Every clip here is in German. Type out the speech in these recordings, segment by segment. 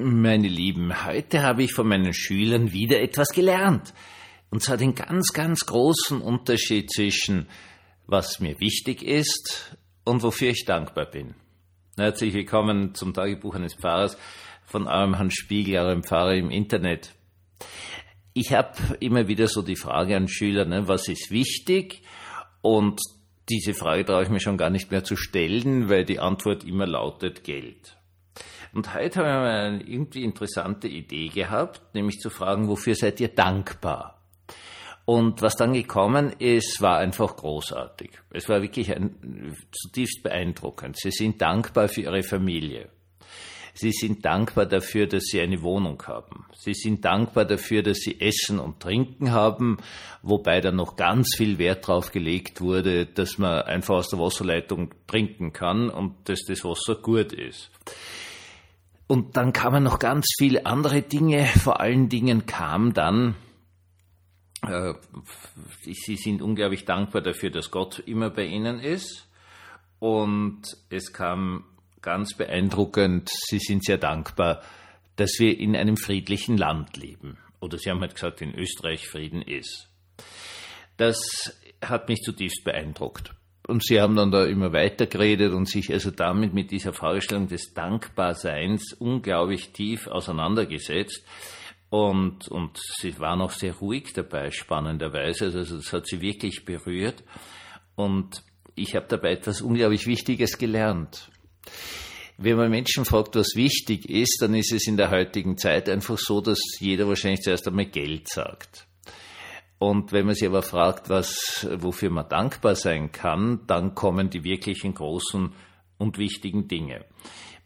Meine Lieben, heute habe ich von meinen Schülern wieder etwas gelernt. Und zwar den ganz, ganz großen Unterschied zwischen was mir wichtig ist und wofür ich dankbar bin. Herzlich willkommen zum Tagebuch eines Pfarrers von eurem Herrn Spiegel, eurem Pfarrer im Internet. Ich habe immer wieder so die Frage an Schüler, ne, was ist wichtig? Und diese Frage traue ich mir schon gar nicht mehr zu stellen, weil die Antwort immer lautet Geld. Und heute haben wir eine irgendwie interessante Idee gehabt, nämlich zu fragen, wofür seid ihr dankbar? Und was dann gekommen ist, war einfach großartig. Es war wirklich ein, zutiefst beeindruckend. Sie sind dankbar für ihre Familie. Sie sind dankbar dafür, dass sie eine Wohnung haben. Sie sind dankbar dafür, dass sie Essen und Trinken haben, wobei da noch ganz viel Wert drauf gelegt wurde, dass man einfach aus der Wasserleitung trinken kann und dass das Wasser gut ist. Und dann kamen noch ganz viele andere Dinge. Vor allen Dingen kam dann, äh, sie sind unglaublich dankbar dafür, dass Gott immer bei ihnen ist. Und es kam ganz beeindruckend, sie sind sehr dankbar, dass wir in einem friedlichen Land leben. Oder sie haben halt gesagt, in Österreich Frieden ist. Das hat mich zutiefst beeindruckt. Und sie haben dann da immer weiter geredet und sich also damit mit dieser Fragestellung des Dankbarseins unglaublich tief auseinandergesetzt. Und, und sie waren auch sehr ruhig dabei, spannenderweise. Also das hat sie wirklich berührt. Und ich habe dabei etwas unglaublich Wichtiges gelernt. Wenn man Menschen fragt, was wichtig ist, dann ist es in der heutigen Zeit einfach so, dass jeder wahrscheinlich zuerst einmal Geld sagt. Und wenn man sich aber fragt, was, wofür man dankbar sein kann, dann kommen die wirklichen großen und wichtigen Dinge.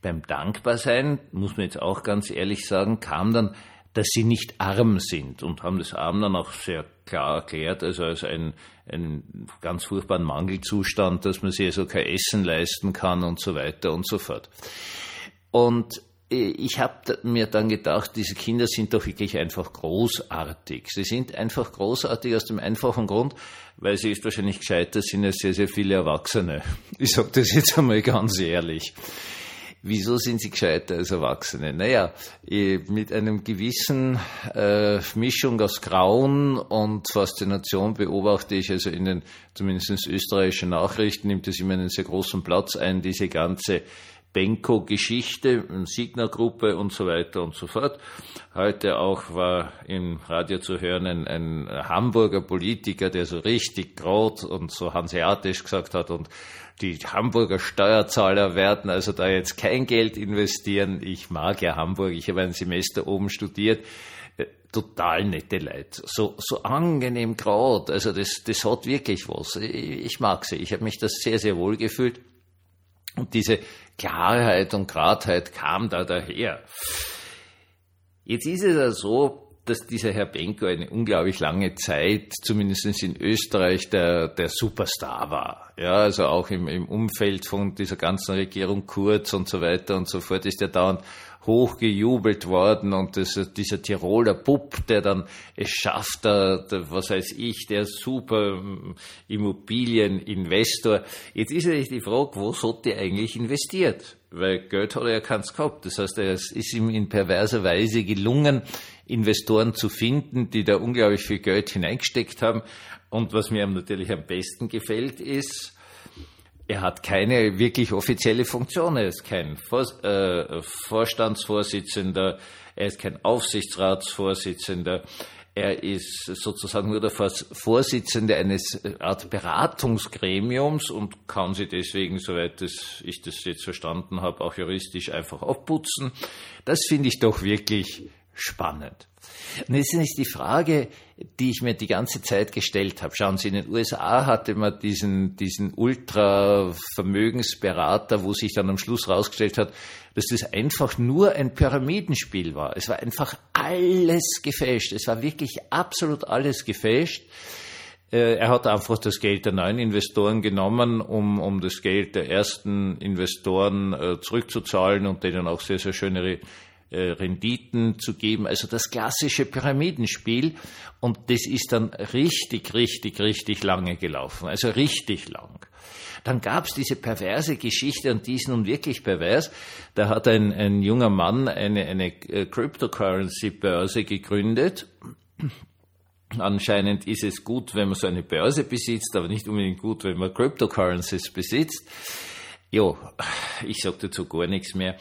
Beim Dankbarsein, muss man jetzt auch ganz ehrlich sagen, kam dann, dass sie nicht arm sind und haben das Arm dann auch sehr klar erklärt, also als einen, einen ganz furchtbaren Mangelzustand, dass man sich also kein Essen leisten kann und so weiter und so fort. Und ich habe mir dann gedacht, diese Kinder sind doch wirklich einfach großartig. Sie sind einfach großartig aus dem einfachen Grund, weil sie ist wahrscheinlich gescheiter sind als sehr, sehr viele Erwachsene. Ich sage das jetzt einmal ganz ehrlich. Wieso sind sie gescheiter als Erwachsene? Naja, mit einem gewissen äh, Mischung aus Grauen und Faszination beobachte ich also in den zumindest österreichischen Nachrichten, nimmt es immer einen sehr großen Platz ein, diese ganze Benko-Geschichte, Signa-Gruppe und so weiter und so fort. Heute auch war im Radio zu hören ein, ein Hamburger Politiker, der so richtig grot und so hanseatisch gesagt hat und die Hamburger Steuerzahler werden also da jetzt kein Geld investieren. Ich mag ja Hamburg, ich habe ein Semester oben studiert äh, total nette Leute. So, so angenehm grad. Also das, das hat wirklich was. Ich, ich mag sie. Ich habe mich das sehr, sehr wohl gefühlt. Und diese Klarheit und Gradheit kam da daher. Jetzt ist es ja so, dass dieser Herr Benko eine unglaublich lange Zeit, zumindest in Österreich, der, der Superstar war. Ja, also auch im, im Umfeld von dieser ganzen Regierung Kurz und so weiter und so fort ist er dauernd hochgejubelt worden und das, dieser Tiroler Bub, der dann es schafft, der, der, was weiß ich, der super ähm, Immobilieninvestor. Jetzt ist ja die Frage, wo sollte er eigentlich investiert? Weil Geld hat er ja keins gehabt. Das heißt, es ist ihm in perverser Weise gelungen, Investoren zu finden, die da unglaublich viel Geld hineingesteckt haben. Und was mir natürlich am besten gefällt, ist, er hat keine wirklich offizielle Funktion. Er ist kein Vor äh, Vorstandsvorsitzender, er ist kein Aufsichtsratsvorsitzender. Er ist sozusagen nur der Vorsitzende eines äh, Art Beratungsgremiums und kann sie deswegen, soweit ich das jetzt verstanden habe, auch juristisch einfach abputzen. Das finde ich doch wirklich spannend. Und jetzt ist die Frage, die ich mir die ganze Zeit gestellt habe. Schauen Sie, in den USA hatte man diesen, diesen Ultra-Vermögensberater, wo sich dann am Schluss rausgestellt hat, dass das einfach nur ein Pyramidenspiel war. Es war einfach alles gefälscht. Es war wirklich absolut alles gefälscht. Äh, er hat einfach das Geld der neuen Investoren genommen, um, um das Geld der ersten Investoren äh, zurückzuzahlen und denen auch sehr, sehr schöne Renditen zu geben, also das klassische Pyramidenspiel. Und das ist dann richtig, richtig, richtig lange gelaufen, also richtig lang. Dann gab's diese perverse Geschichte und die ist nun wirklich pervers. Da hat ein, ein junger Mann eine, eine äh, Cryptocurrency-Börse gegründet. Anscheinend ist es gut, wenn man so eine Börse besitzt, aber nicht unbedingt gut, wenn man Cryptocurrencies besitzt. Jo, ich sag dazu gar nichts mehr.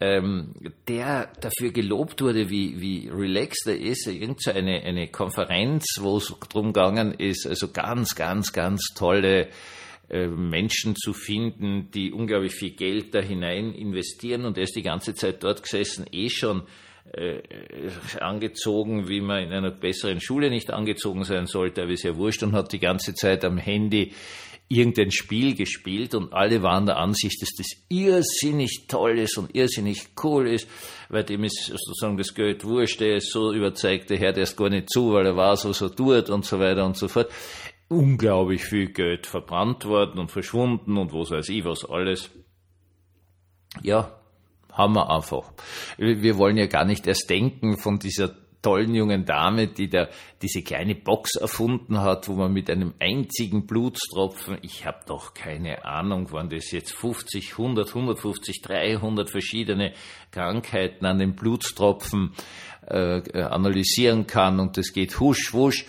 Ähm, der dafür gelobt wurde, wie, wie relaxed er ist, irgend so eine, Konferenz, wo es drum gegangen ist, also ganz, ganz, ganz tolle äh, Menschen zu finden, die unglaublich viel Geld da hinein investieren und er ist die ganze Zeit dort gesessen, eh schon angezogen, wie man in einer besseren Schule nicht angezogen sein sollte, aber ist ja wurscht und hat die ganze Zeit am Handy irgendein Spiel gespielt und alle waren der Ansicht, dass das irrsinnig toll ist und irrsinnig cool ist, weil dem ist sozusagen das Geld wurscht, der ist so überzeugt, der hört erst gar nicht zu, weil er weiß, was er tut und so weiter und so fort. Unglaublich viel Geld verbrannt worden und verschwunden und was weiß ich was alles. Ja, haben wir einfach. Wir wollen ja gar nicht erst denken von dieser tollen jungen Dame, die da diese kleine Box erfunden hat, wo man mit einem einzigen Blutstropfen, ich habe doch keine Ahnung, waren das jetzt 50, 100, 150, 300 verschiedene Krankheiten an den Blutstropfen äh, analysieren kann und das geht husch, wusch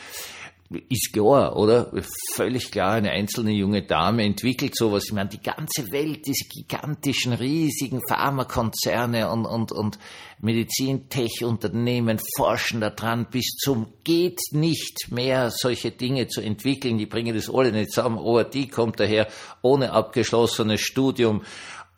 ist klar, oder? Völlig klar, eine einzelne junge Dame entwickelt sowas. Ich meine, die ganze Welt, diese gigantischen, riesigen Pharmakonzerne und, und, und Medizintech-Unternehmen forschen daran, bis zum geht nicht mehr solche Dinge zu entwickeln. Die bringen das alle nicht zusammen. Die kommt daher ohne abgeschlossenes Studium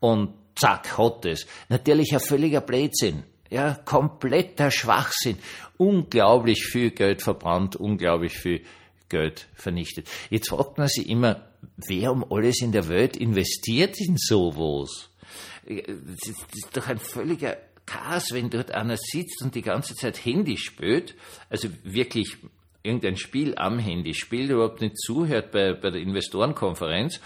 und zack, hat es. Natürlich ein völliger Blödsinn. Ja, kompletter Schwachsinn. Unglaublich viel Geld verbrannt, unglaublich viel Geld vernichtet. Jetzt fragt man sich immer, wer um alles in der Welt investiert in sowas? Das ist doch ein völliger Chaos, wenn dort einer sitzt und die ganze Zeit Handy spielt, also wirklich irgendein Spiel am Handy spielt, überhaupt nicht zuhört bei, bei der Investorenkonferenz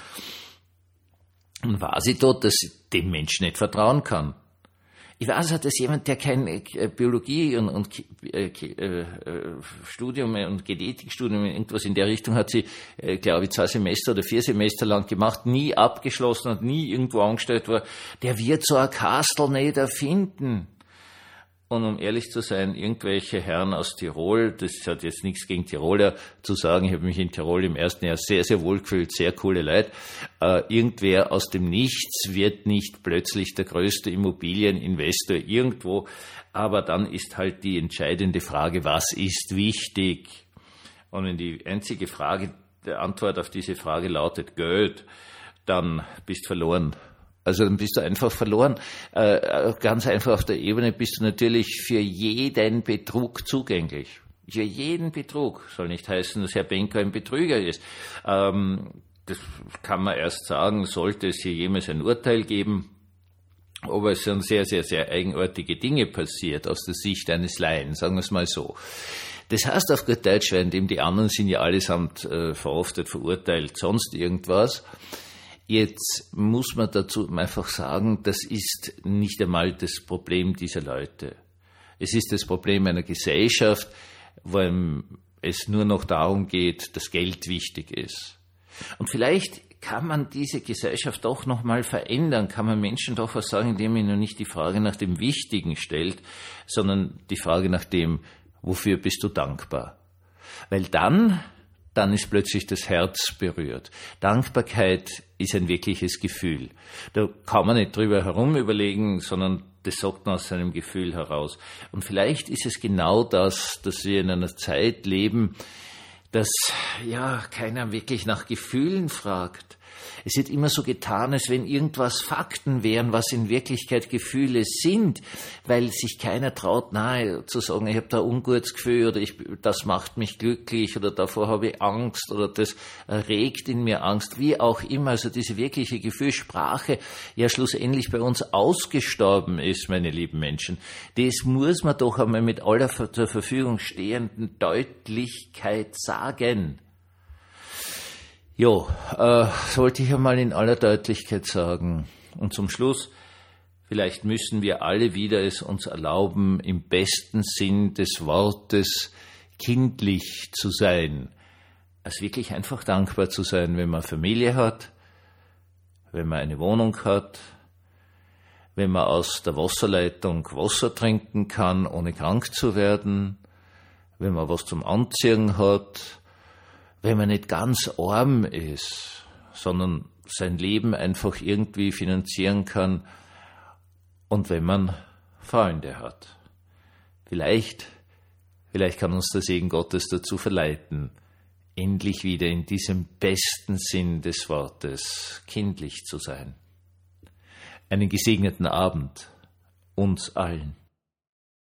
und weiß ich dort, dass ich dem Menschen nicht vertrauen kann. Ich weiß dass jemand, der kein äh, Biologie und, und äh, äh, Studium und Genetikstudium, irgendwas in der Richtung hat sie, äh, glaube ich, zwei Semester oder vier Semester lang gemacht, nie abgeschlossen und nie irgendwo angestellt war, der wird so ein Kastel nicht erfinden. Und um ehrlich zu sein, irgendwelche Herren aus Tirol, das hat jetzt nichts gegen Tiroler zu sagen, ich habe mich in Tirol im ersten Jahr sehr, sehr wohl gefühlt, sehr coole Leute. Äh, irgendwer aus dem Nichts wird nicht plötzlich der größte Immobilieninvestor irgendwo, aber dann ist halt die entscheidende Frage, was ist wichtig? Und wenn die einzige Frage, die Antwort auf diese Frage lautet Geld, dann bist verloren. Also dann bist du einfach verloren. Äh, äh, ganz einfach auf der Ebene bist du natürlich für jeden Betrug zugänglich. Für jeden Betrug. Soll nicht heißen, dass Herr Benker ein Betrüger ist. Ähm, das kann man erst sagen, sollte es hier jemals ein Urteil geben. Aber es sind sehr, sehr, sehr eigenartige Dinge passiert aus der Sicht eines Laien, sagen wir es mal so. Das heißt auf gut Deutsch, währenddem die anderen sind ja allesamt äh, verhaftet, verurteilt, sonst irgendwas, Jetzt muss man dazu einfach sagen, das ist nicht einmal das Problem dieser Leute. Es ist das Problem einer Gesellschaft, wo es nur noch darum geht, dass Geld wichtig ist. Und vielleicht kann man diese Gesellschaft doch noch mal verändern, kann man Menschen doch was sagen, indem man nicht die Frage nach dem Wichtigen stellt, sondern die Frage nach dem, wofür bist du dankbar? Weil dann dann ist plötzlich das Herz berührt. Dankbarkeit ist ein wirkliches Gefühl. Da kann man nicht drüber herum überlegen, sondern das sagt man aus seinem Gefühl heraus. Und vielleicht ist es genau das, dass wir in einer Zeit leben, dass ja keiner wirklich nach Gefühlen fragt, es wird immer so getan, als wenn irgendwas Fakten wären, was in Wirklichkeit Gefühle sind, weil sich keiner traut, nahe zu sagen, ich habe da ungutes Gefühl oder ich, das macht mich glücklich oder davor habe ich Angst oder das regt in mir Angst, wie auch immer. Also diese wirkliche Gefühlssprache ja schlussendlich bei uns ausgestorben ist, meine lieben Menschen. Das muss man doch einmal mit aller zur Verfügung stehenden Deutlichkeit sagen. Jo, äh, sollte ich einmal in aller Deutlichkeit sagen. Und zum Schluss, vielleicht müssen wir alle wieder es uns erlauben, im besten Sinn des Wortes kindlich zu sein. als wirklich einfach dankbar zu sein, wenn man Familie hat, wenn man eine Wohnung hat, wenn man aus der Wasserleitung Wasser trinken kann, ohne krank zu werden, wenn man was zum Anziehen hat, wenn man nicht ganz arm ist, sondern sein Leben einfach irgendwie finanzieren kann und wenn man Freunde hat. Vielleicht, vielleicht kann uns der Segen Gottes dazu verleiten, endlich wieder in diesem besten Sinn des Wortes kindlich zu sein. Einen gesegneten Abend uns allen.